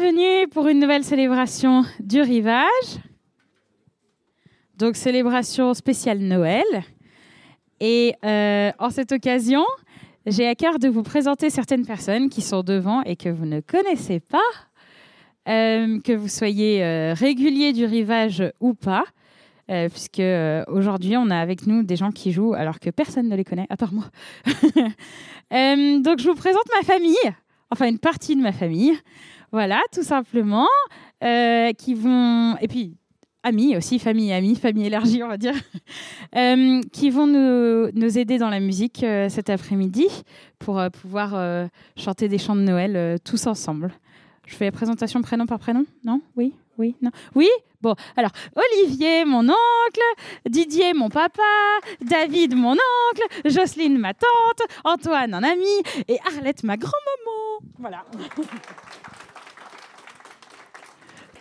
bienvenue pour une nouvelle célébration du rivage. Donc célébration spéciale Noël. Et euh, en cette occasion, j'ai à cœur de vous présenter certaines personnes qui sont devant et que vous ne connaissez pas, euh, que vous soyez euh, régulier du rivage ou pas. puisque aujourd'hui on a avec nous des gens qui jouent alors que personne ne les connaît à part moi. donc je vous présente ma famille, enfin une partie de ma famille. Voilà, tout simplement. Euh, qui vont. Et puis, amis aussi, famille amis, famille élargie, on va dire, euh, qui vont nous, nous, aider dans la musique euh, cet après-midi pour pouvoir chanter des chants de Noël tous ensemble. Je fais la présentation prénom par prénom Non? Oui Oui Non Oui? Bon, alors, Olivier, mon oncle, Didier, mon papa, David, mon oncle, Jocelyne, ma tante, Antoine, un ami, et Arlette, ma grand-maman. Voilà.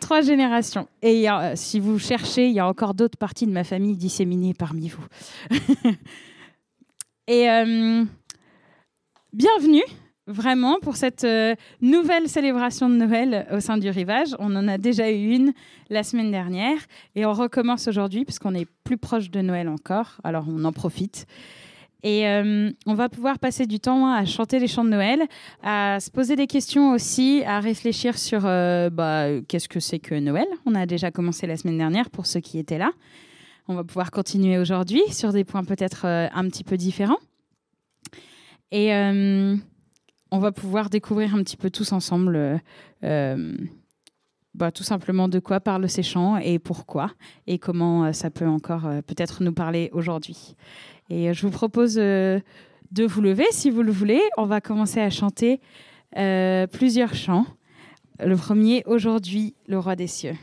trois générations. Et euh, si vous cherchez, il y a encore d'autres parties de ma famille disséminées parmi vous. et euh, bienvenue vraiment pour cette euh, nouvelle célébration de Noël au sein du rivage. On en a déjà eu une la semaine dernière et on recommence aujourd'hui puisqu'on est plus proche de Noël encore. Alors on en profite. Et euh, on va pouvoir passer du temps à chanter les chants de Noël, à se poser des questions aussi, à réfléchir sur euh, bah, qu'est-ce que c'est que Noël. On a déjà commencé la semaine dernière pour ceux qui étaient là. On va pouvoir continuer aujourd'hui sur des points peut-être euh, un petit peu différents. Et on va pouvoir découvrir un petit peu tous ensemble bah, tout simplement de quoi parlent ces chants et pourquoi et comment ça peut encore peut-être nous parler aujourd'hui. Et euh, je vous propose euh, de vous lever si vous le voulez. On va commencer à chanter euh, plusieurs chants. Le premier, aujourd'hui, le roi des cieux.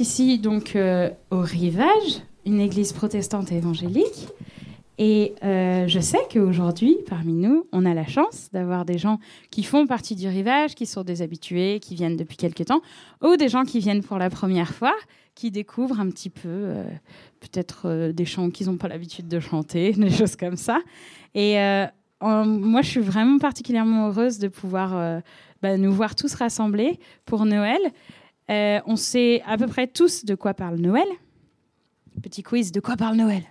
Ici donc euh, au Rivage, une église protestante évangélique. Et euh, je sais qu'aujourd'hui, parmi nous, on a la chance d'avoir des gens qui font partie du rivage, qui sont des habitués, qui viennent depuis quelques temps, ou des gens qui viennent pour la première fois, qui découvrent un petit peu euh, peut-être des chants qu'ils n'ont pas l'habitude de chanter, des choses comme ça. Et moi, je suis vraiment particulièrement heureuse de pouvoir bah, nous voir tous rassemblés pour Noël. Euh, on sait à peu près tous de quoi parle Noël. Petit quiz, de quoi parle Noël?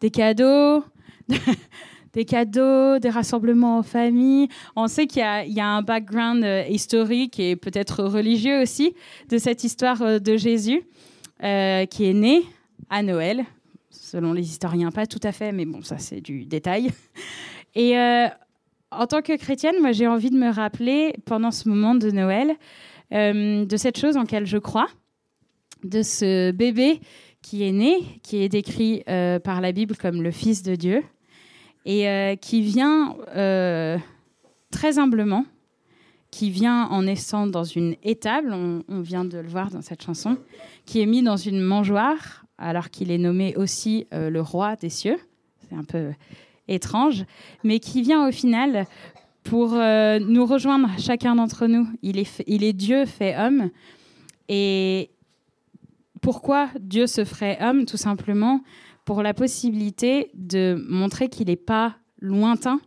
Des cadeaux, des cadeaux, des rassemblements en famille. On sait qu'il y, a un background euh, historique et peut-être religieux aussi de cette histoire euh, de Jésus qui est né à Noël, selon les historiens, pas tout à fait, mais bon, ça c'est du détail. Et en tant que chrétienne, moi j'ai envie de me rappeler pendant ce moment de Noël euh, de cette chose en laquelle je crois, de ce bébé qui est né, qui est décrit euh, par la Bible comme le Fils de Dieu, et euh, qui vient très humblement, qui vient en naissant dans une étable, on, on, vient de le voir dans cette chanson, qui est mis dans une mangeoire, alors qu'il est nommé aussi le roi des cieux. C'est un peu étrange, mais qui vient au final pour euh, nous rejoindre, chacun d'entre nous. Il est, il est Dieu fait homme. Et pourquoi Dieu se ferait homme? Tout simplement pour la possibilité de montrer qu'il n'est pas lointain,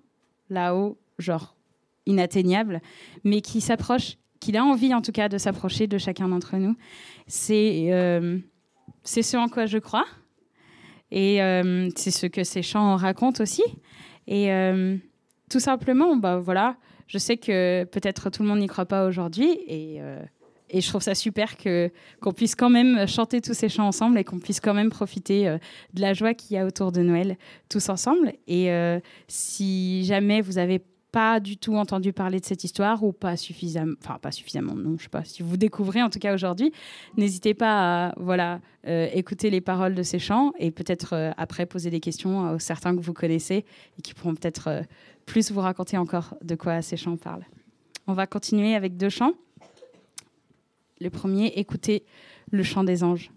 là-haut, genre inatteignable, mais qui s'approche, qu'il a envie en tout cas de s'approcher de chacun d'entre nous. C'est euh, ce en quoi je crois. Et euh, c'est ce que ces chants racontent aussi. Et tout simplement, bah voilà, je sais que peut-être tout le monde n'y croit pas aujourd'hui et, euh, et, je trouve ça super que qu'on puisse quand même chanter tous ces chants ensemble et qu'on puisse quand même profiter euh, de la joie qu'il y a autour de Noël tous ensemble. Et euh, si jamais vous avez pas du tout entendu parler de cette histoire ou pas suffisamment, enfin pas suffisamment, non, je sais pas. Si vous découvrez en tout cas aujourd'hui, n'hésitez pas à voilà écouter les paroles de ces chants et peut-être après poser des questions à certains que vous connaissez et qui pourront peut-être plus vous raconter encore de quoi ces chants parlent. On va continuer avec deux chants. Le premier, écoutez le chant des anges.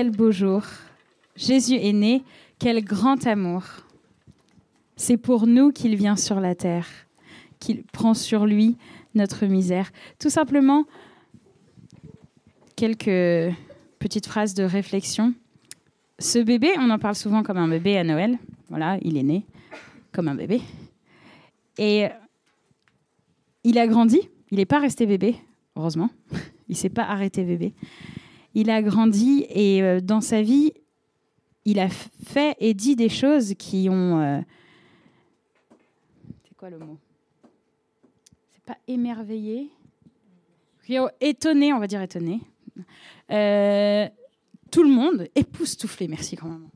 Quel beau jour. Jésus est né, quel grand amour. C'est pour nous qu'il vient sur la terre, qu'il prend sur lui notre misère. Tout simplement, quelques petites phrases de réflexion. Ce bébé, on en parle souvent comme un bébé à Noël. Voilà, il est né comme un bébé. Et il a grandi. Il n'est pas resté bébé, heureusement. Il s'est pas arrêté bébé. Il a grandi et euh, dans sa vie, il a fait et dit des choses qui ont. Euh, c'est quoi le mot? C'est pas émerveillé? Étonné, on va dire étonné. Euh, tout le monde, époustouflé, merci grand maman.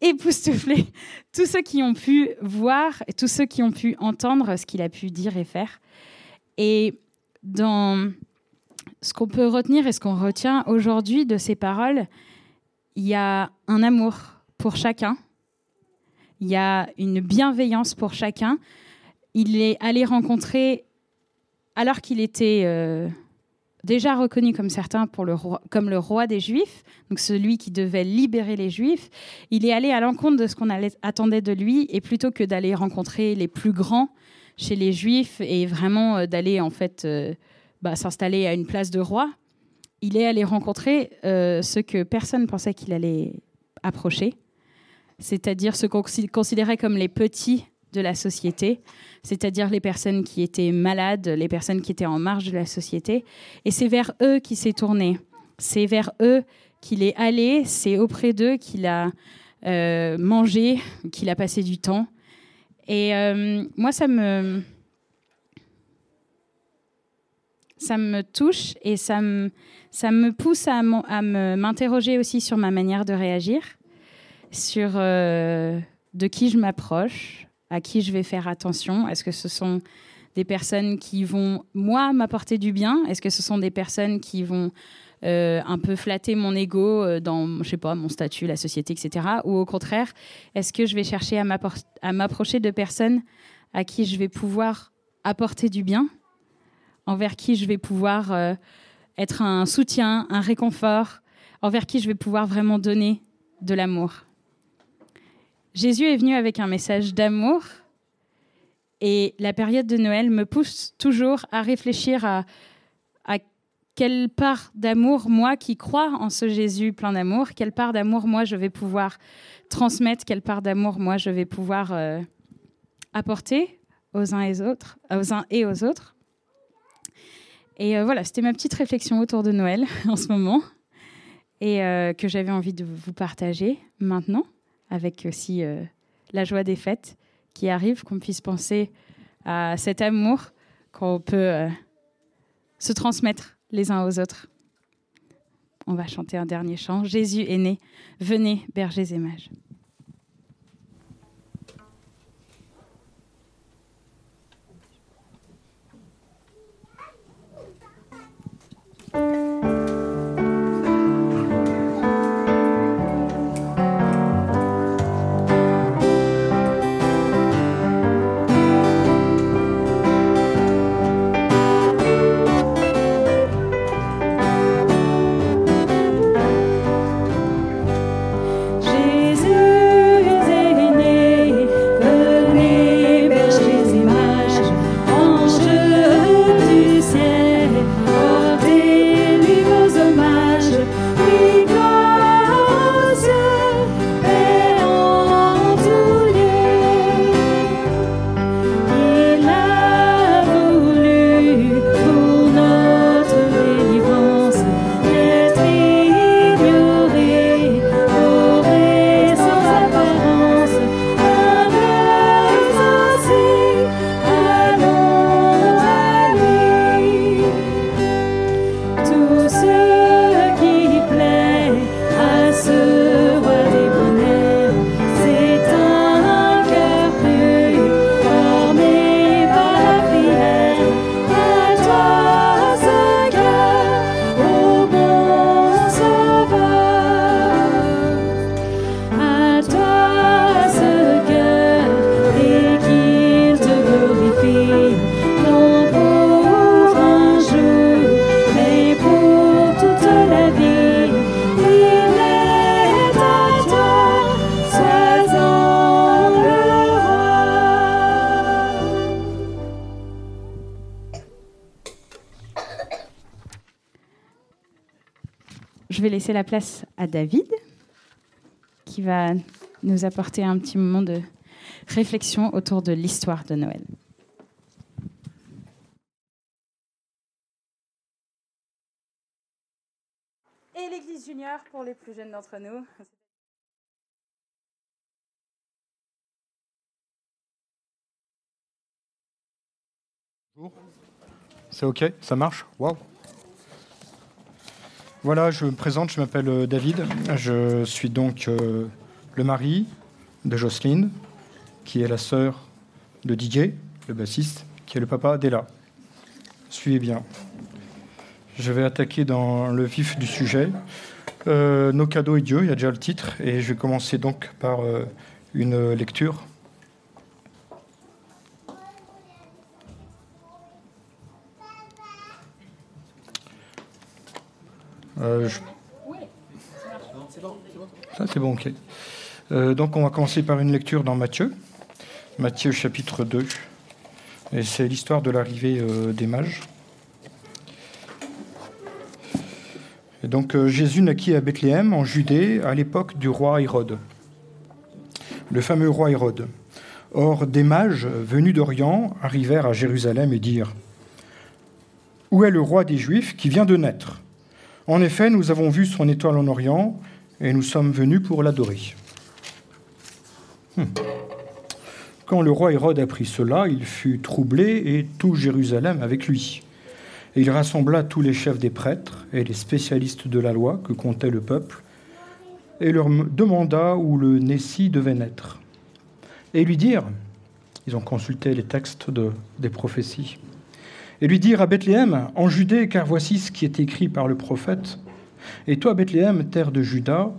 Époustouflé. Tous ceux qui ont pu voir et tous ceux qui ont pu entendre ce qu'il a pu dire et faire. Et dans ce qu'on peut retenir et ce qu'on retient aujourd'hui de ces paroles, il y a un amour pour chacun, il y a une bienveillance pour chacun. Il est allé rencontrer, alors qu'il était euh, déjà reconnu comme certains pour le comme le roi des Juifs, donc celui qui devait libérer les Juifs, il est allé à l'encontre de ce qu'on attendait de lui, et plutôt que d'aller rencontrer les plus grands chez les Juifs et vraiment euh, d'aller en fait euh, bah, s'installer à une place de roi, il est allé rencontrer euh, ceux que personne pensait qu'il allait approcher, c'est-à-dire ceux qu'on considérait comme les petits de la société, c'est-à-dire les personnes qui étaient malades, les personnes qui étaient en marge de la société. Et c'est vers eux qu'il s'est tourné. C'est vers eux qu'il est allé, c'est auprès d'eux qu'il a euh, mangé, qu'il a passé du temps. Et euh, moi, ça me, ça me touche et ça me, ça me pousse à m'interroger aussi sur ma manière de réagir, sur euh, de qui je m'approche, à qui je vais faire attention. Est-ce que ce sont des personnes qui vont, moi, m'apporter du bien? Est-ce que ce sont des personnes qui vont euh, un peu flatter mon ego euh, dans, je sais pas, mon statut, la société, etc. Ou au contraire, est-ce que je vais chercher à m'approcher de personnes à qui je vais pouvoir apporter du bien, envers qui je vais pouvoir euh, être un soutien, un réconfort, envers qui je vais pouvoir vraiment donner de l'amour. Jésus est venu avec un message d'amour et la période de Noël me pousse toujours à réfléchir à, quelle part d'amour, moi qui crois en ce Jésus plein d'amour, quelle part d'amour, moi, je vais pouvoir transmettre, quelle part d'amour, moi, je vais pouvoir euh, apporter aux uns et aux autres. Aux uns et aux autres. Et euh, voilà, c'était ma petite réflexion autour de Noël en ce moment et euh, que j'avais envie de vous partager maintenant avec aussi euh, la joie des fêtes qui arrive, qu'on puisse penser à cet amour qu'on peut se transmettre les uns aux autres. On va chanter un dernier chant. Jésus est né. Venez, bergers et mages. Laisser la place à David, qui va nous apporter un petit moment de réflexion autour de l'histoire de Noël. Et l'Église junior pour les plus jeunes d'entre nous. C'est OK? Ça marche? Waouh Voilà, je me présente, je m'appelle euh, David. Je suis donc euh, le mari de Jocelyne, qui est la sœur de Didier, le bassiste, qui est le papa d'Ella. Suivez bien. Je vais attaquer dans le vif du sujet. Euh, nos cadeaux et Dieu, il y a déjà le titre, et je vais commencer donc par une lecture Euh, Ça, c'est bon, ok. Euh, donc, on va commencer par une lecture dans Matthieu. Matthieu, chapitre 2. Et c'est l'histoire de l'arrivée euh, des mages. Et donc, Jésus naquit à Bethléem, en Judée, à l'époque du roi Hérode. Le fameux roi Hérode. Or, des mages venus d'Orient arrivèrent à Jérusalem et dirent Où est le roi des Juifs qui vient de naître? En effet, nous avons vu son étoile en Orient et nous sommes venus pour l'adorer. Hmm. Quand le roi Hérode apprit cela, il fut troublé et tout Jérusalem avec lui. Et il rassembla tous les chefs des prêtres et les spécialistes de la loi que comptait le peuple et leur demanda où le Nessie devait naître. Et lui dirent, ils ont consulté les textes des prophéties, et lui dire à Bethléem, en Judée, car voici ce qui est écrit par le prophète. Et toi, Bethléem, terre de Juda,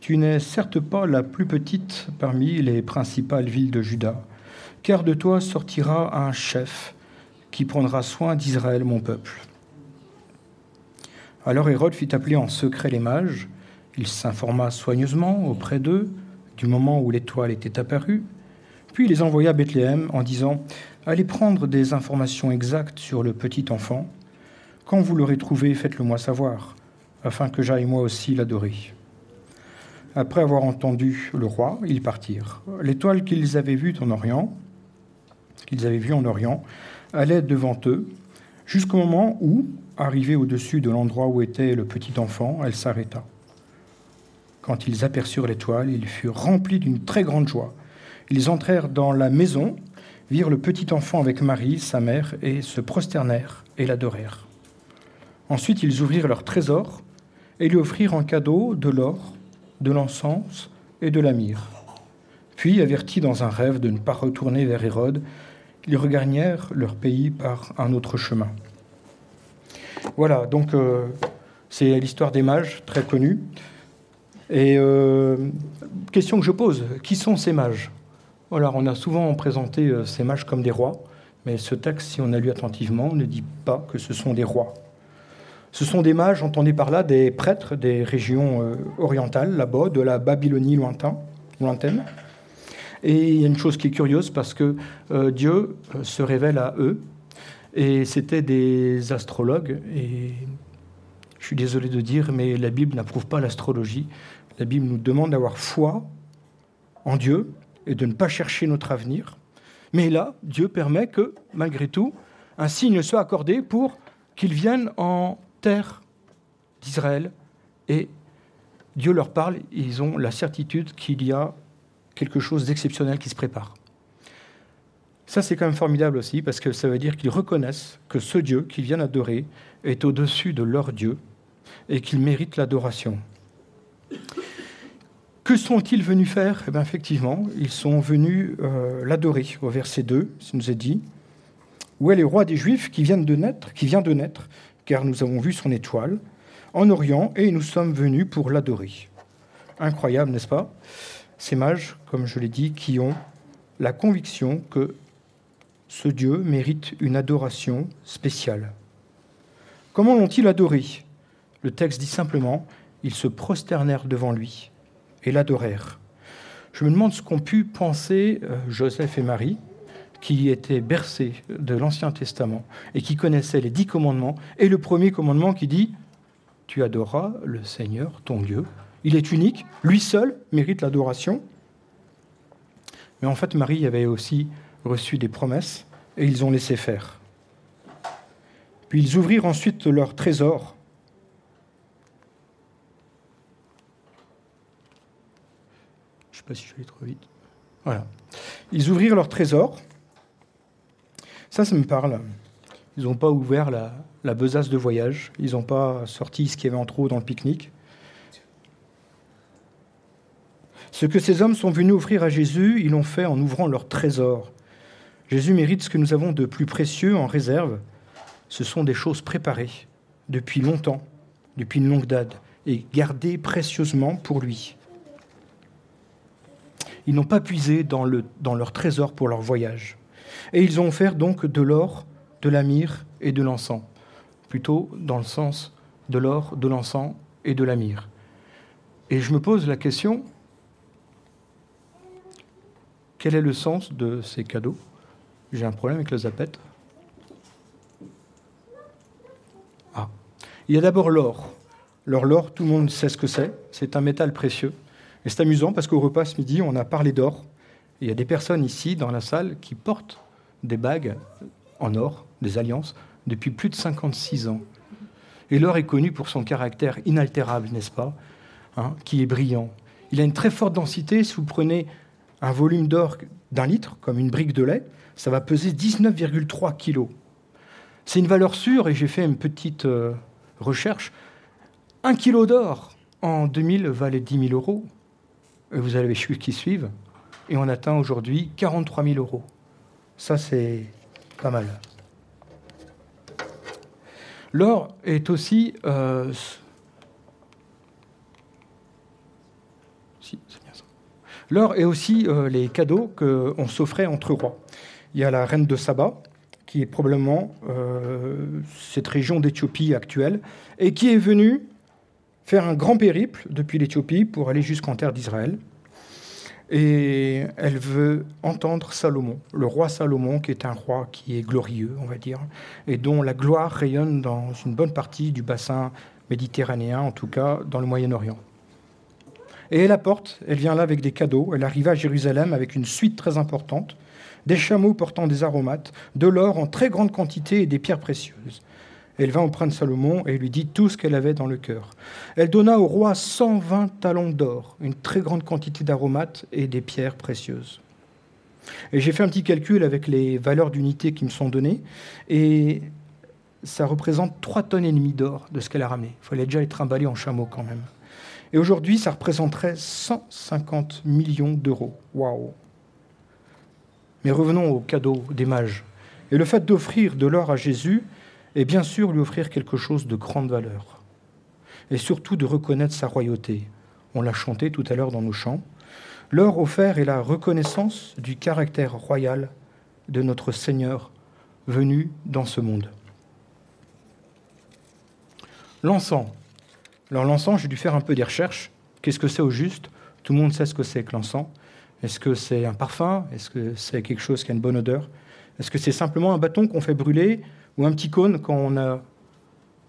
tu n'es certes pas la plus petite parmi les principales villes de Juda, car de toi sortira un chef qui prendra soin d'Israël, mon peuple. Alors Hérode fit appeler en secret les mages. Il s'informa soigneusement auprès d'eux du moment où l'étoile était apparue, puis il les envoya à Bethléem en disant Allez prendre des informations exactes sur le petit enfant. Quand vous l'aurez trouvé, faites-le moi savoir, afin que j'aille moi aussi l'adorer. Après avoir entendu le roi, ils partirent. L'étoile qu'ils avaient vue en Orient, qu'ils avaient vue en Orient, allait devant eux, jusqu'au moment où, arrivée au-dessus de l'endroit où était le petit enfant, elle s'arrêta. Quand ils aperçurent l'étoile, ils furent remplis d'une très grande joie. Ils entrèrent dans la maison virent le petit enfant avec Marie, sa mère, et se prosternèrent et l'adorèrent. Ensuite, ils ouvrirent leur trésor et lui offrirent en cadeau de l'or, de l'encens et de la myrrhe. Puis, avertis dans un rêve de ne pas retourner vers Hérode, ils regagnèrent leur pays par un autre chemin. Voilà, donc euh, c'est l'histoire des mages, très connue. Et euh, question que je pose, qui sont ces mages? On a souvent présenté euh, ces mages comme des rois, mais ce texte, si on a lu attentivement, ne dit pas que ce sont des rois. Ce sont des mages, entendez par là, des prêtres des régions euh, orientales, là-bas, de la Babylonie lointaine. Et il y a une chose qui est curieuse, parce que euh, Dieu se révèle à eux, et c'était des astrologues, et je suis désolé de dire, mais la Bible n'approuve pas l'astrologie. La Bible nous demande d'avoir foi en Dieu, et de ne pas chercher notre avenir. Mais là, Dieu permet que, malgré tout, un signe soit accordé pour qu'ils viennent en terre d'Israël. Et Dieu leur parle, ils ont la certitude qu'il y a quelque chose d'exceptionnel qui se prépare. Ça, c'est quand même formidable aussi, parce que ça veut dire qu'ils reconnaissent que ce Dieu qu'ils viennent adorer est au-dessus de leur Dieu et qu'il mérite l'adoration. Que sont-ils venus faire? Eh bien, Effectivement, ils sont venus euh, l'adorer. Au verset 2, ça nous est dit Où est le roi des Juifs qui vient de naître, qui vient de naître, car nous avons vu son étoile en Orient et nous sommes venus pour l'adorer. Incroyable, n'est-ce pas? Ces mages, comme je l'ai dit, qui ont la conviction que ce Dieu mérite une adoration spéciale. Comment l'ont-ils adoré? Le texte dit simplement Ils se prosternèrent devant lui et l'adorèrent. Je me demande ce qu'ont pu penser euh, Joseph et Marie, qui étaient bercés de l'Ancien Testament et qui connaissaient les dix commandements, et le premier commandement qui dit tu adoreras le Seigneur, ton Dieu. Il est unique, lui seul mérite l'adoration. Mais en fait, Marie avait aussi reçu des promesses et ils ont laissé faire. Puis ils ouvrirent ensuite leur trésor. Je ne sais si je trop vite. Voilà. Ils ouvrirent leur trésor. Ça, ça me parle. Ils n'ont pas ouvert la, la, besace de voyage. Ils n'ont pas sorti ce qu'il y avait en trop dans le pique-nique. Ce que ces hommes sont venus offrir à Jésus, ils l'ont fait en ouvrant leur trésor. Jésus mérite ce que nous avons de plus précieux en réserve. Ce sont des choses préparées depuis longtemps, depuis une longue date, et gardées précieusement pour lui. Ils n'ont pas puisé dans, le, dans leur trésor pour leur voyage. Et ils ont offert donc de l'or, de la myrrhe et de l'encens. Plutôt dans le sens de l'or, de l'encens et de la myrrhe. Et je me pose la question, quel est le sens de ces cadeaux? J'ai un problème avec le zapette. Ah. Il y a d'abord l'or. L'or, l'or, tout le monde sait ce que c'est. C'est un métal précieux. Et c'est amusant parce qu'au repas ce midi, on a parlé d'or. Il y a des personnes ici dans la salle qui portent des bagues en or, des alliances, depuis plus de 56 ans. Et l'or est connu pour son caractère inaltérable, n'est-ce pas hein, Qui est brillant. Il a une très forte densité. Si vous prenez un volume d'or d'un litre, comme une brique de lait, ça va peser 19,3 kilos. C'est une valeur sûre et j'ai fait une petite euh, recherche. Un kilo d'or en 2000 valait 10 000 euros. Vous avez les qui suivent. Et on atteint aujourd'hui 43 000 euros. Ça, c'est pas mal. L'or est aussi. Euh, L'or est aussi euh, les cadeaux qu'on s'offrait entre rois. Il y a la reine de Saba, qui est probablement euh, cette région d'Éthiopie actuelle, et qui est venue faire un grand périple depuis l'Éthiopie pour aller jusqu'en terre d'Israël. Et elle veut entendre Salomon, le roi Salomon, qui est un roi qui est glorieux, on va dire, et dont la gloire rayonne dans une bonne partie du bassin méditerranéen, en tout cas dans le Moyen-Orient. Et elle apporte, elle vient là avec des cadeaux, elle arrive à Jérusalem avec une suite très importante, des chameaux portant des aromates, de l'or en très grande quantité et des pierres précieuses. Elle vint auprès de Salomon et lui dit tout ce qu'elle avait dans le cœur. Elle donna au roi 120 talents d'or, une très grande quantité d'aromates et des pierres précieuses. Et j'ai fait un petit calcul avec les valeurs d'unité qui me sont données, et ça représente 3 tonnes et demie d'or de ce qu'elle a ramené. Il fallait déjà être emballé en chameau quand même. Et aujourd'hui, ça représenterait 150 millions d'euros. Waouh Mais revenons au cadeau des mages. Et le fait d'offrir de l'or à Jésus, et bien sûr lui offrir quelque chose de grande valeur, et surtout de reconnaître sa royauté. On l'a chanté tout à l'heure dans nos chants. L'or offert est la reconnaissance du caractère royal de notre Seigneur venu dans ce monde. L'encens. Alors l'encens, j'ai dû faire un peu des recherches. Qu'est-ce que c'est au juste? Tout le monde sait ce que c'est que l'encens. Est-ce que c'est un parfum? Est-ce que c'est quelque chose qui a une bonne odeur? Est-ce que c'est simplement un bâton qu'on fait brûler ou un petit cône quand on a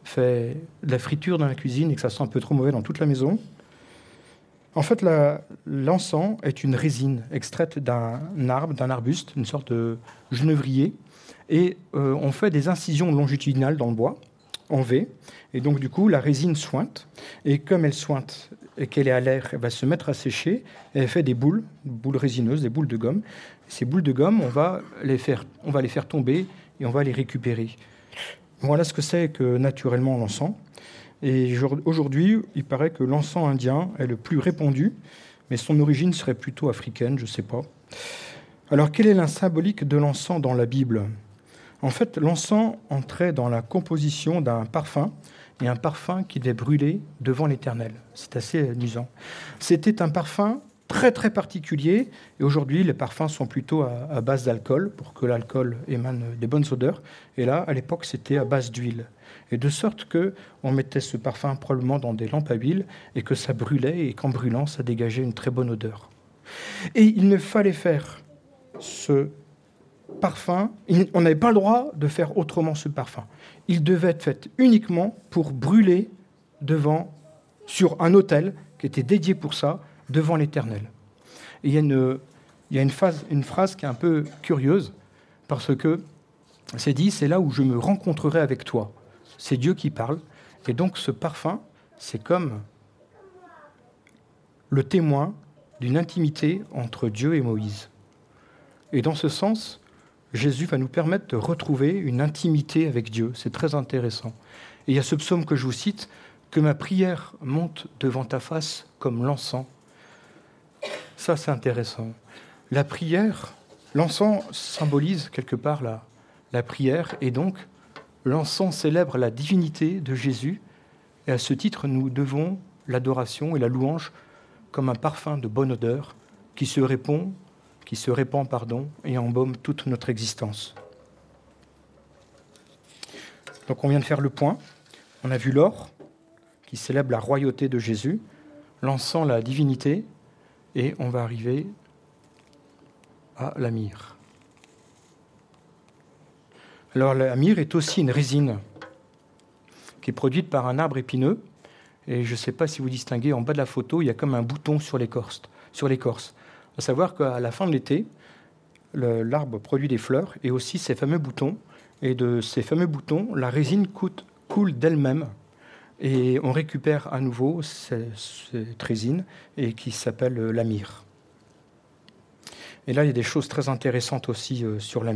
fait de la friture dans la cuisine et que ça sent un peu trop mauvais dans toute la maison. En fait, l'encens est une résine extraite d'un arbre, d'un arbuste, une sorte de genevrier, et euh, on fait des incisions longitudinales dans le bois, en V, et donc du coup la résine sointe, et comme elle sointe et qu'elle est à l'air, elle va se mettre à sécher, et elle fait des boules, boules résineuses, des boules de gomme. Ces boules de gomme, on va les faire, on va les faire tomber et on va les récupérer. Voilà ce que c'est que naturellement l'encens. Et aujourd'hui, il paraît que l'encens indien est le plus répandu, mais son origine serait plutôt africaine, je ne sais pas. Alors, quelle est la symbolique de l'encens dans la Bible? En fait, l'encens entrait dans la composition d'un parfum, et un parfum qui devait brûler devant l'Éternel. C'est assez amusant. C'était un parfum très très particulier. Et aujourd'hui, les parfums sont plutôt à, base d'alcool pour que l'alcool émane des bonnes odeurs. Et là, à l'époque, c'était à base d'huile. Et de sorte que on mettait ce parfum probablement dans des lampes à huile et que ça brûlait et qu'en brûlant, ça dégageait une très bonne odeur. Et il ne fallait faire ce parfum, on n'avait pas le droit de faire autrement ce parfum. Il devait être fait uniquement pour brûler devant, sur un autel qui était dédié pour ça, devant l'Éternel. Il y a, une phrase qui est un peu curieuse, parce que c'est dit, c'est là où je me rencontrerai avec toi. C'est Dieu qui parle. Et donc ce parfum, c'est comme le témoin d'une intimité entre Dieu et Moïse. Et dans ce sens, Jésus va nous permettre de retrouver une intimité avec Dieu. C'est très intéressant. Et il y a ce psaume que je vous cite, que ma prière monte devant ta face comme l'encens. Ça, c'est intéressant. La prière, l'encens symbolise quelque part la, la prière, et donc l'encens célèbre la divinité de Jésus, et à ce titre, nous devons l'adoration et la louange comme un parfum de bonne odeur qui se répond qui se répand pardon, et embaume toute notre existence. Donc on vient de faire le point. On a vu l'or, qui célèbre la royauté de Jésus, l'encens, la divinité, et on va arriver à la myrrhe. Alors la myrrhe est aussi une résine qui est produite par un arbre épineux. Et je ne sais pas si vous distinguez, en bas de la photo, il y a comme un bouton sur l'écorce. Sur l'écorce à savoir qu'à la fin de l'été, l'arbre produit des fleurs et aussi ces fameux boutons. Et de ces fameux boutons, la résine coule d'elle-même et on récupère à nouveau cette résine et qui s'appelle la myrrhe. Et là, il y a des choses très intéressantes aussi euh, sur la.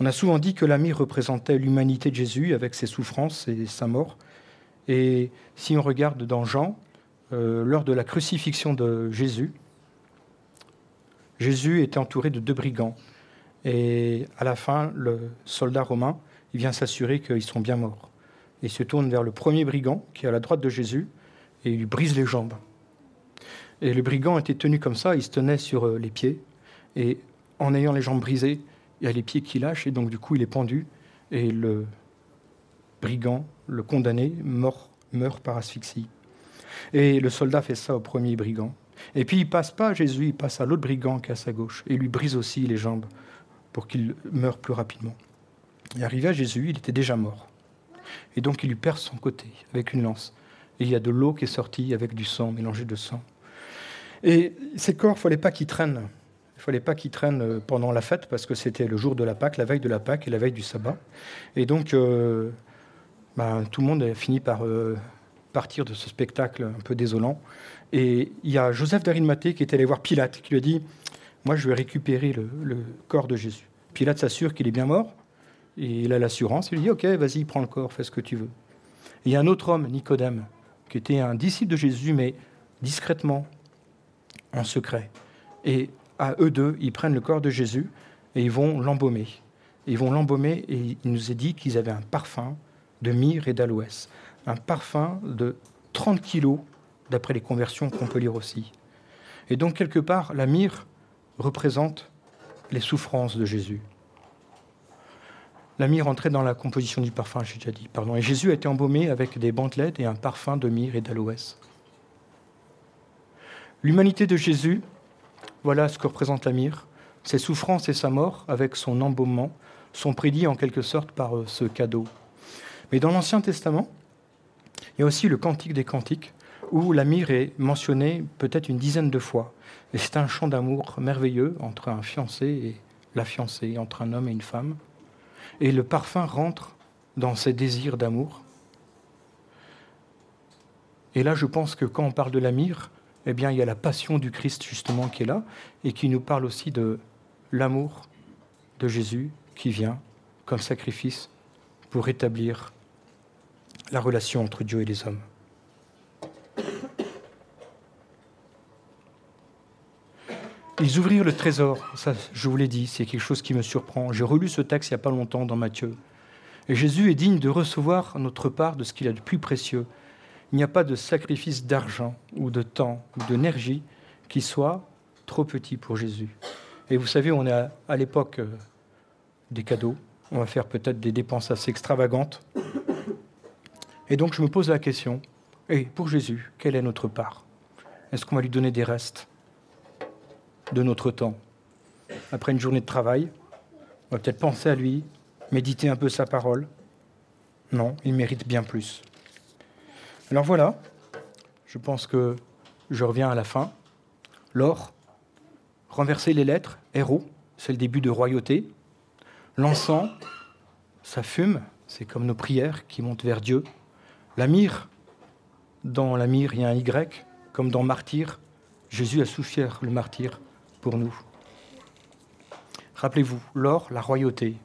On a souvent dit que la représentait l'humanité de Jésus avec ses souffrances et sa mort. Et si on regarde dans Jean, euh, lors de la crucifixion de Jésus, Jésus était entouré de deux brigands. Et à la fin, le soldat romain, vient s'assurer qu'ils sont bien morts. Il se tourne vers le premier brigand, qui est à la droite de Jésus, et il lui brise les jambes. Et le brigand était tenu comme ça, il se tenait sur euh, les pieds, et en ayant les jambes brisées, il y a les pieds qui lâchent, et donc du coup il est pendu, et le brigand, le condamné, mort, meurt par asphyxie. Et le soldat fait ça au premier brigand. Et puis il passe pas à Jésus, il passe à l'autre brigand qui est à sa gauche, et lui brise aussi les jambes pour qu'il meure plus rapidement. Et arrivé à Jésus, il était déjà mort. Et donc il lui perce son côté avec une lance. Et il y a de l'eau qui est sortie avec du sang, mélangé de sang. Et ces corps, il ne fallait pas qu'ils traînent. Il ne fallait pas qu'ils traînent euh, pendant la fête, parce que c'était le jour de la Pâque, la veille de la Pâque et la veille du sabbat. Et donc, euh, ben, tout le monde a fini par euh, partir de ce spectacle un peu désolant. Et il y a Joseph d'Arimathée qui est allé voir Pilate, qui lui a dit Moi, je vais récupérer le, corps de Jésus. Pilate s'assure qu'il est bien mort, et il a l'assurance. Il lui dit Ok, vas-y, prends le corps, fais ce que tu veux. il y a un autre homme, Nicodème, qui était un disciple de Jésus, mais discrètement, en secret. Et à eux deux, ils prennent le corps de Jésus et ils vont l'embaumer. Ils vont l'embaumer et il nous est dit qu'ils avaient un parfum de myrrhe et d'aloès. Un parfum de 30 kilos d'après les conversions qu'on peut lire aussi. Et donc, quelque part, la myrrhe représente les souffrances de Jésus. La myrrhe entrait dans la composition du parfum, j'ai déjà dit. Pardon. Et Jésus a été embaumé avec des bandelettes et un parfum de myrrhe et d'aloès. L'humanité de Jésus, voilà ce que représente la myrrhe. Ses souffrances et sa mort, avec son embaumement, sont prédits en quelque sorte par euh, ce cadeau. Mais dans l'Ancien Testament, il y a aussi le Cantique des Cantiques, où la myrrhe est mentionnée peut-être une dizaine de fois. Et c'est un chant d'amour merveilleux entre un fiancé et la fiancée, entre un homme et une femme. Et le parfum rentre dans ces désirs d'amour. Et là, je pense que quand on parle de la eh bien, il y a la passion du Christ justement qui est là et qui nous parle aussi de l'amour de Jésus qui vient comme sacrifice pour rétablir la relation entre Dieu et les hommes. Ils ouvrirent le trésor, ça je vous l'ai dit, c'est quelque chose qui me surprend. J'ai relu ce texte il n'y a pas longtemps dans Matthieu. Et Jésus est digne de recevoir notre part de ce qu'il a de plus précieux. Il n'y a pas de sacrifice d'argent ou de temps ou d'énergie qui soit trop petit pour Jésus. Et vous savez, on est à, l'époque euh, des cadeaux. On va faire peut-être des dépenses assez extravagantes. Et donc je me pose la question, et pour Jésus, quelle est notre part? Est-ce qu'on va lui donner des restes? De notre temps. Après une journée de travail, on va peut-être penser à lui, méditer un peu sa parole. Non, il mérite bien plus. Alors voilà, je pense que je reviens à la fin. L'or, renverser les lettres, héros, c'est le début de royauté. L'encens, ça fume, c'est comme nos prières qui montent vers Dieu. La myrrhe, dans la myrrhe, il y a un Y, comme dans martyr, Jésus a souffert le martyr nous. Rappelez-vous, l'or, la royauté,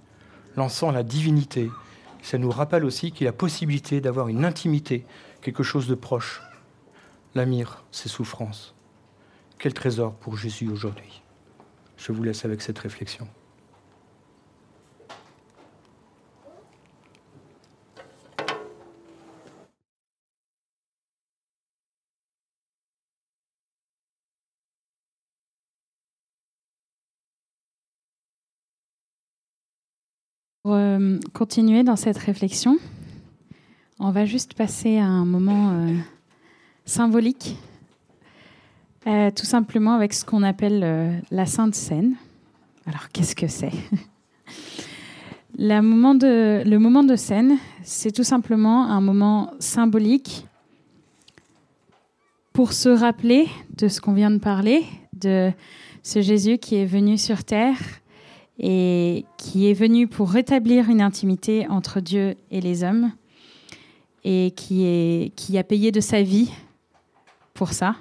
l'encens, la divinité. Ça nous rappelle aussi qu'il y a possibilité d'avoir une intimité, quelque chose de proche. La myrrhe, c'est souffrance. Quel trésor pour Jésus aujourd'hui? Je vous laisse avec cette réflexion. Euh, continuer dans cette réflexion, on va juste passer à un moment euh, symbolique, euh, tout simplement avec ce qu'on appelle la Sainte Seine. Alors, qu'est-ce que c'est? Le moment de scène, c'est tout simplement un moment symbolique pour se rappeler de ce qu'on vient de parler, de ce Jésus qui est venu sur terre et qui est venu pour rétablir une intimité entre Dieu et les hommes et qui, est, qui a payé de sa vie pour ça.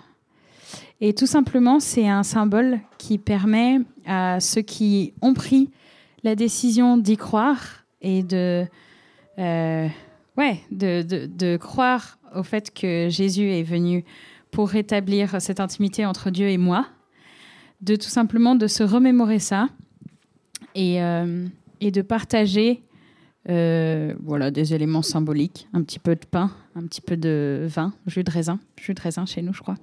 Et tout simplement, c'est un symbole qui permet à ceux qui ont pris la décision d'y croire et de, euh, ouais, de, de, croire au fait que Jésus est venu pour rétablir cette intimité entre Dieu et moi, de tout simplement de se remémorer ça et, euh, et de partager euh, voilà, des éléments symboliques, un petit peu de pain, un petit peu de vin, jus de raisin, jus de raisin chez nous, je crois.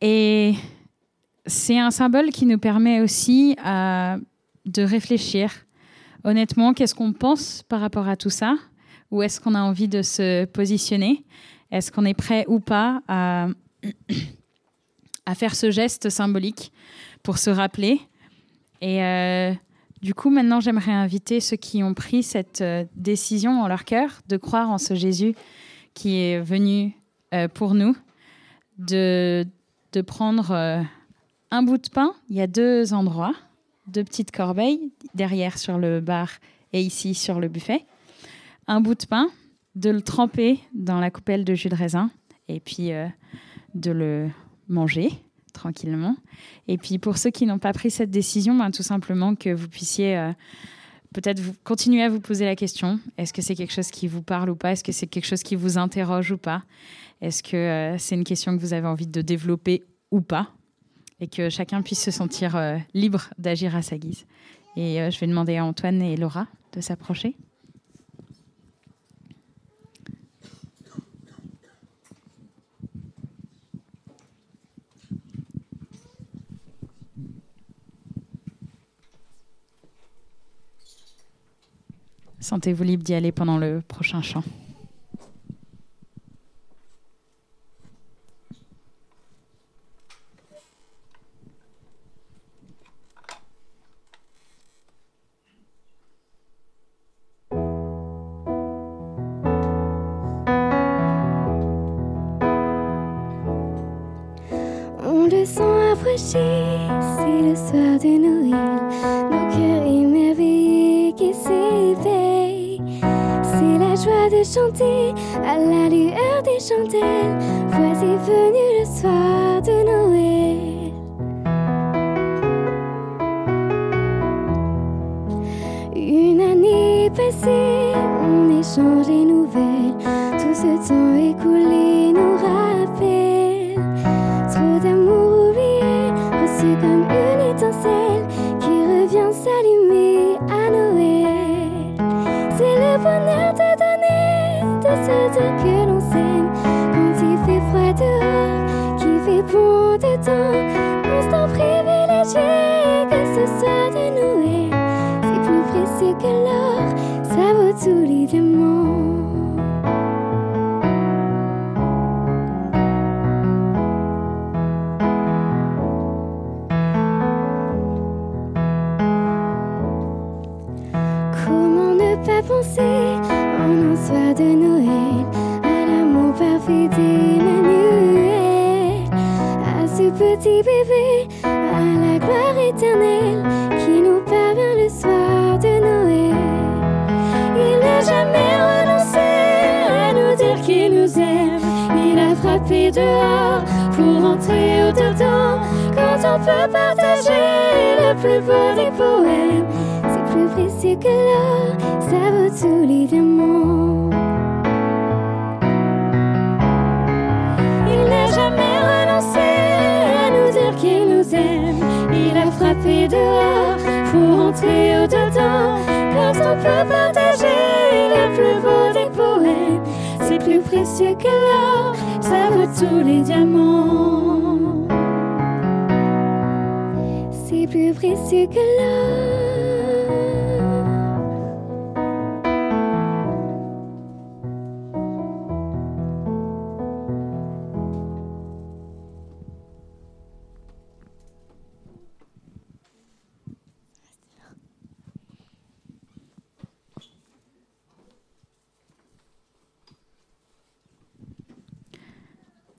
Et c'est un symbole qui nous permet aussi euh, de réfléchir. Honnêtement, qu'est-ce qu'on pense par rapport à tout ça? Où est-ce qu'on a envie de se positionner? Est-ce qu'on est prêt ou pas à, à faire ce geste symbolique pour se rappeler? Et euh, du coup, maintenant, j'aimerais inviter ceux qui ont pris cette euh, décision en leur cœur de croire en ce Jésus qui est venu euh, pour nous, de, de prendre un bout de pain. Il y a deux endroits, deux petites corbeilles, derrière sur le bar et ici sur le buffet. Un bout de pain, de le tremper dans la coupelle de jus de raisin et puis de le manger tranquillement. Et puis pour ceux qui n'ont pas pris cette décision, ben, tout simplement que vous puissiez euh, peut-être continuer à vous poser la question, est-ce que c'est quelque chose qui vous parle ou pas? Est-ce que c'est quelque chose qui vous interroge ou pas? Est-ce que euh, c'est une question que vous avez envie de développer ou pas? Et que chacun puisse se sentir euh, libre d'agir à sa guise. Et je vais demander à Antoine et Laura de s'approcher. Sentez-vous libre d'y aller pendant le prochain chant. C'est plus précieux que l'or, ça vaut tous les diamants.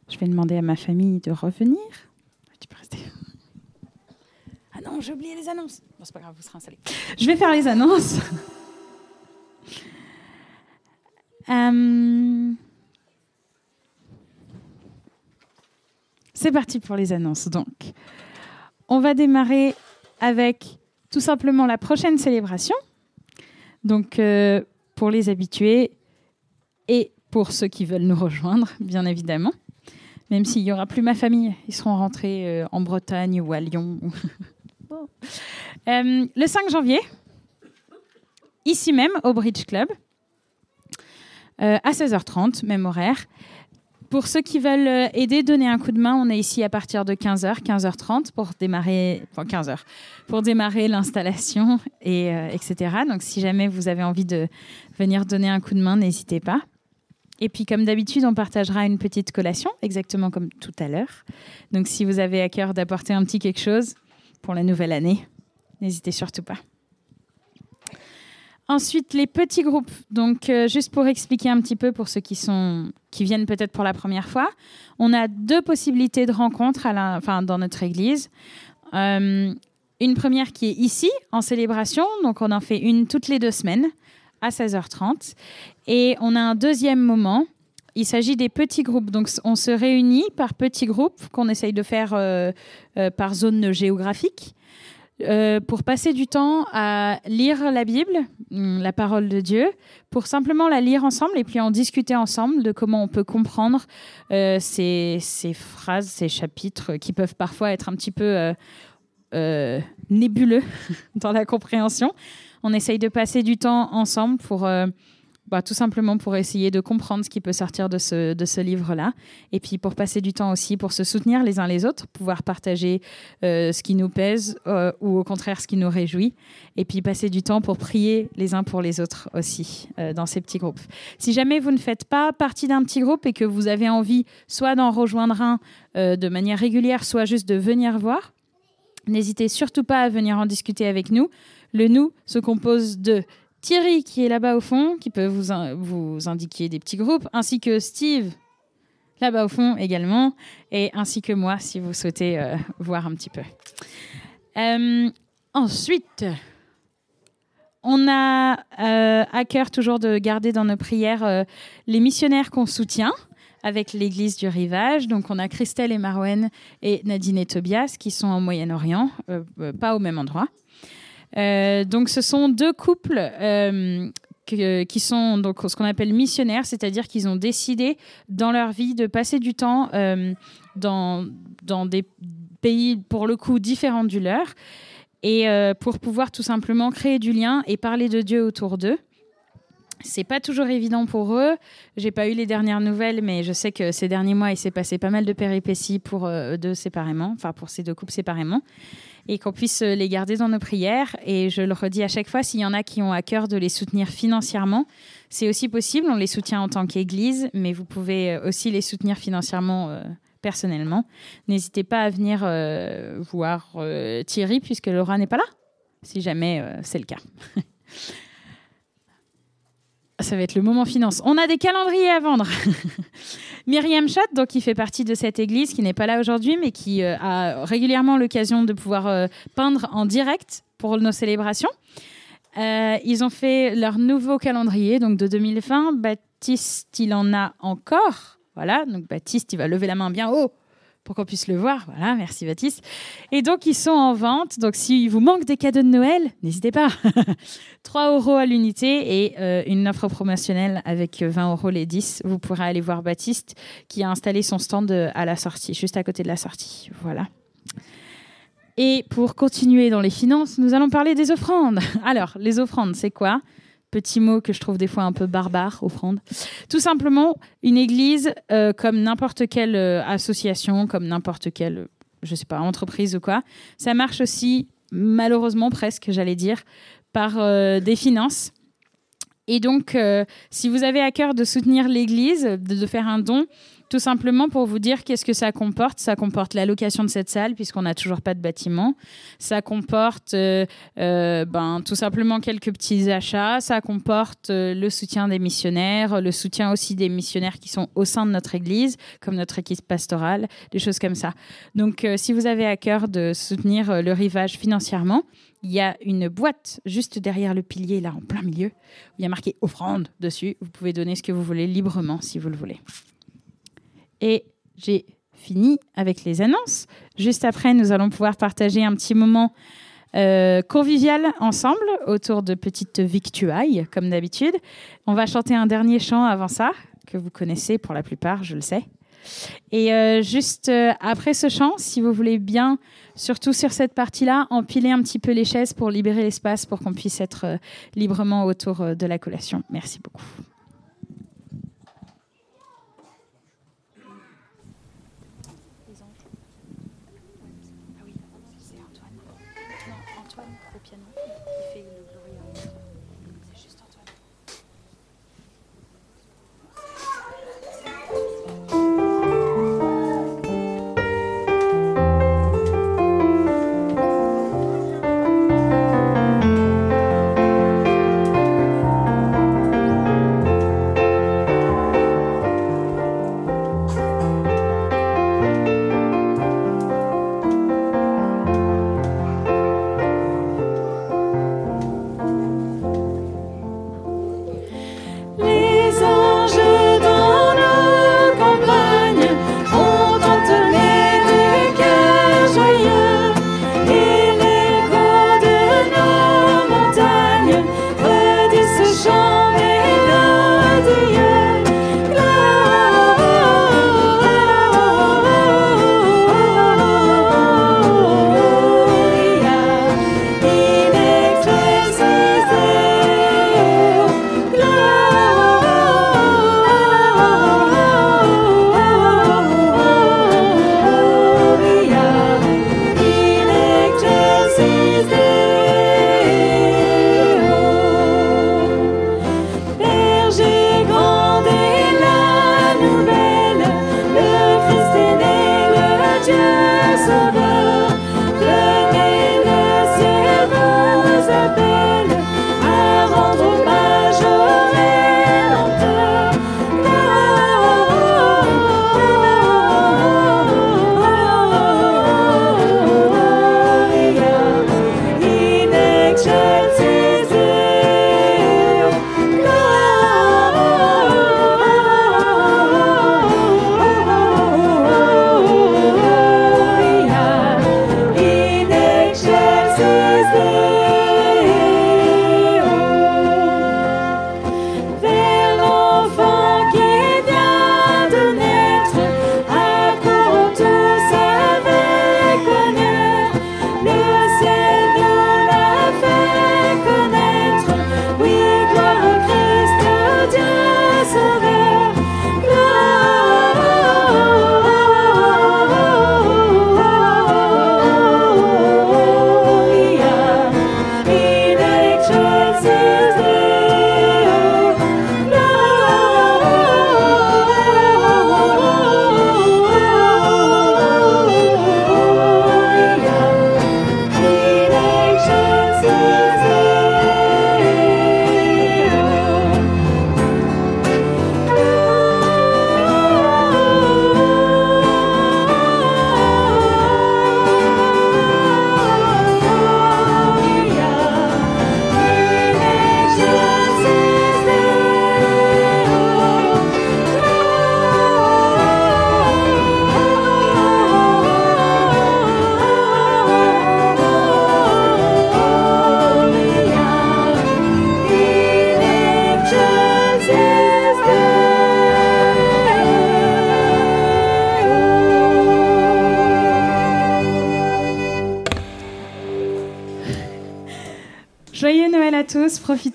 Je vais demander à ma famille de revenir. Tu peux rester. Ah non, j'ai oublié les annonces. Bon, c'est pas grave, vous serez installés. Je vais faire les annonces. Euh, C'est parti pour les annonces. Donc, on va démarrer avec tout simplement la prochaine célébration. Donc, euh, pour les habitués et pour ceux qui veulent nous rejoindre, bien évidemment. Même s'il n'y aura plus ma famille, ils seront rentrés euh, en Bretagne ou à Lyon. Euh, le 5 janvier, ici même, au Bridge Club, euh, à 16h30, même horaire. Pour ceux qui veulent aider, donner un coup de main, on est ici à partir de 15h, 15h30 pour démarrer, enfin 15h, pour démarrer l'installation, et, etc. Donc si jamais vous avez envie de venir donner un coup de main, n'hésitez pas. Et puis, comme d'habitude, on partagera une petite collation, exactement comme tout à l'heure. Donc, si vous avez à cœur d'apporter un petit quelque chose pour la nouvelle année, n'hésitez surtout pas. Ensuite, les petits groupes. Donc, euh, juste pour expliquer un petit peu pour ceux qui, sont, qui viennent peut-être pour la première fois, on a deux possibilités de la, enfin, dans notre église. Euh, une première qui est ici, en célébration. Donc, on en fait une toutes les deux semaines à 16h30. Et on a un deuxième moment. Il s'agit des petits groupes. Donc, on se réunit par petits groupes qu'on essaye de faire euh, euh, par zone géographique euh, pour passer du temps à lire la Bible, hum, la parole de Dieu, pour simplement la lire ensemble et puis en discuter ensemble de comment on peut comprendre ces, phrases, ces chapitres qui peuvent parfois être un petit peu nébuleux dans la compréhension. On essaye de passer du temps ensemble pour euh, bah, tout simplement pour essayer de comprendre ce qui peut sortir de ce, livre-là. Et puis pour passer du temps aussi pour se soutenir les uns les autres, pouvoir partager euh, ce qui nous pèse euh, ou au contraire ce qui nous réjouit. Et puis passer du temps pour prier les uns pour les autres aussi dans ces petits groupes. Si jamais vous ne faites pas partie d'un petit groupe et que vous avez envie soit d'en rejoindre un de manière régulière, soit juste de venir voir, n'hésitez surtout pas à venir en discuter avec nous. Le nous se compose de Thierry qui est là-bas au fond, qui peut vous, vous indiquer des petits groupes, ainsi que Steve là-bas au fond également, et ainsi que moi si vous souhaitez euh, voir un petit peu. Euh, ensuite, on a euh, à cœur toujours de garder dans nos prières les missionnaires qu'on soutient avec l'Église du Rivage. Donc on a Christelle et Marwen et Nadine et Tobias qui sont au Moyen-Orient, pas au même endroit. Euh, donc, ce sont deux couples euh, qui sont donc ce qu'on appelle missionnaires, c'est-à-dire qu'ils ont décidé dans leur vie de passer du temps euh, dans, dans des pays pour le coup différents du leur et pour pouvoir tout simplement créer du lien et parler de Dieu autour d'eux. C'est pas toujours évident pour eux. J'ai pas eu les dernières nouvelles, mais je sais que ces derniers mois, il s'est passé pas mal de péripéties pour euh, eux deux séparément, enfin pour ces deux couples séparément et qu'on puisse euh, les garder dans nos prières. Et je le redis à chaque fois, s'il y en a qui ont à cœur de les soutenir financièrement, c'est aussi possible. On les soutient en tant qu'Église, mais vous pouvez euh, aussi les soutenir financièrement personnellement. N'hésitez pas à venir voir Thierry, puisque Laura n'est pas là, si jamais c'est le cas. Ça va être le moment finance. On a des calendriers à vendre. Myriam Schott, donc, qui fait partie de cette église, qui n'est pas là aujourd'hui, mais qui euh, a régulièrement l'occasion de pouvoir euh, peindre en direct pour nos célébrations. Euh, ils ont fait leur nouveau calendrier, donc de 2020. Baptiste, il en a encore. Voilà, donc Baptiste, il va lever la main bien haut pour qu'on puisse le voir. Voilà, merci Baptiste. Et donc, ils sont en vente. Donc, s'il vous manque des cadeaux de Noël, n'hésitez pas. 3 euros à l'unité et euh, une offre promotionnelle avec 20 euros les 10. Vous pourrez aller voir Baptiste qui a installé son stand euh, à la sortie, juste à côté de la sortie. Voilà. Et pour continuer dans les finances, nous allons parler des offrandes. Alors, les offrandes, c'est quoi? Petit mot que je trouve des fois un peu barbare, offrande. Tout simplement, une église, euh, comme n'importe quelle euh, association, comme n'importe quelle, je sais pas, entreprise ou quoi, ça marche aussi, malheureusement presque, j'allais dire, par euh, des finances. Et donc, si vous avez à cœur de soutenir l'église, de, faire un don, tout simplement pour vous dire qu'est-ce que ça comporte. Ça comporte la location de cette salle, puisqu'on n'a toujours pas de bâtiment. Ça comporte euh, euh, ben, tout simplement quelques petits achats. Ça comporte euh, le soutien des missionnaires, le soutien aussi des missionnaires qui sont au sein de notre église, comme notre équipe pastorale, des choses comme ça. Donc, si vous avez à cœur de soutenir le rivage financièrement, il y a une boîte juste derrière le pilier, là, en plein milieu. Il y a marqué offrande dessus. Vous pouvez donner ce que vous voulez librement si vous le voulez. Et j'ai fini avec les annonces. Juste après, nous allons pouvoir partager un petit moment euh, convivial ensemble autour de petites victuailles, comme d'habitude. On va chanter un dernier chant avant ça, que vous connaissez pour la plupart, je le sais. Et euh, juste euh, après ce chant, si vous voulez bien, surtout sur cette partie-là, empiler un petit peu les chaises pour libérer l'espace pour qu'on puisse être librement autour de la collation. Merci beaucoup.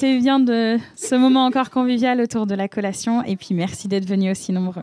Profitez bien de ce moment encore convivial autour de la collation et puis merci d'être venus aussi nombreux.